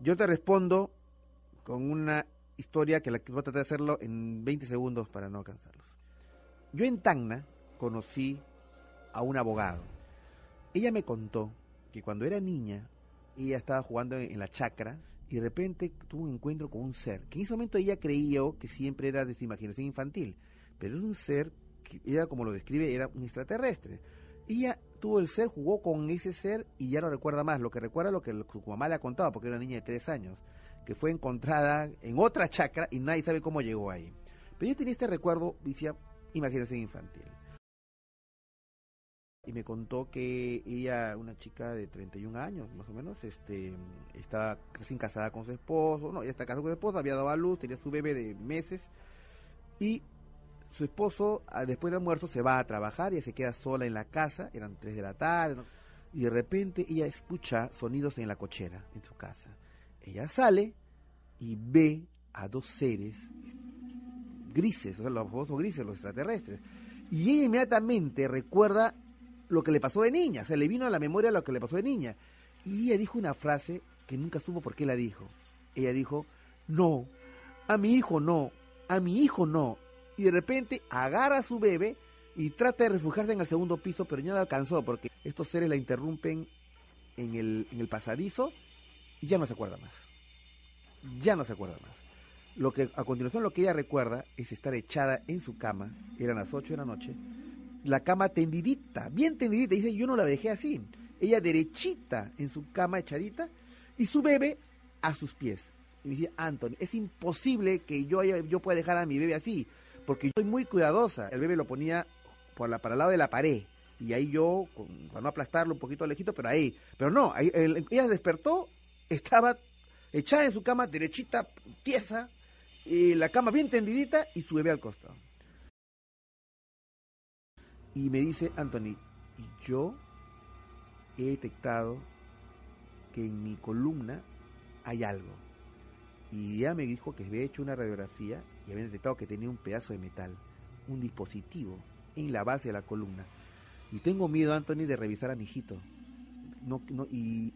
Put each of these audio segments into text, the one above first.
Yo te respondo con una historia que la voy a tratar de hacerlo en 20 segundos para no cansarlos. Yo en Tacna conocí a un abogado. Ella me contó que cuando era niña, ella estaba jugando en la chacra y de repente tuvo un encuentro con un ser, que en ese momento ella creyó que siempre era de su imaginación infantil, pero era un ser que ella, como lo describe, era un extraterrestre. Ella tuvo el ser, jugó con ese ser y ya no recuerda más. Lo que recuerda lo que su mamá le ha contado, porque era una niña de tres años, que fue encontrada en otra chacra y nadie sabe cómo llegó ahí. Pero ella tenía este recuerdo, decía, imaginación infantil. Y me contó que ella, una chica de 31 años, más o menos, este, estaba recién casada con su esposo, no, ya está casada con su esposo, había dado a luz, tenía su bebé de meses, y su esposo, ah, después del almuerzo, se va a trabajar, y se queda sola en la casa, eran 3 de la tarde, y de repente ella escucha sonidos en la cochera, en su casa. Ella sale y ve a dos seres grises, o sea, los famosos grises, los extraterrestres. Y ella inmediatamente recuerda lo que le pasó de niña, o sea, le vino a la memoria lo que le pasó de niña. Y ella dijo una frase que nunca supo por qué la dijo. Ella dijo, no, a mi hijo no, a mi hijo no. Y de repente agarra a su bebé y trata de refugiarse en el segundo piso, pero ya no alcanzó porque estos seres la interrumpen en el, en el pasadizo y ya no se acuerda más. Ya no se acuerda más. Lo que a continuación lo que ella recuerda es estar echada en su cama, eran las 8 de la noche, la cama tendidita, bien tendidita, dice, yo no la dejé así. Ella derechita en su cama echadita y su bebé a sus pies. Y me dice, Anthony, es imposible que yo, yo pueda dejar a mi bebé así, porque yo soy muy cuidadosa. El bebé lo ponía por la, para el lado de la pared. Y ahí yo, con, para no aplastarlo un poquito lejito, pero ahí. Pero no, ahí, ella despertó, estaba echada en su cama, derechita, tiesa, y la cama bien tendidita y su bebé al costado. Y me dice Anthony, y yo he detectado que en mi columna hay algo. Y ella me dijo que había hecho una radiografía y había detectado que tenía un pedazo de metal, un dispositivo en la base de la columna. Y tengo miedo, Anthony, de revisar a mi hijito. Y,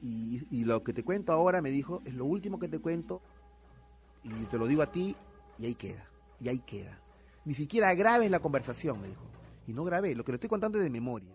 y, lo que te cuento ahora, me dijo, es lo último que te cuento y te lo digo a ti y ahí queda, y ahí queda. Ni siquiera grabes la conversación, me dijo y no grabé, lo que le estoy contando es de memoria.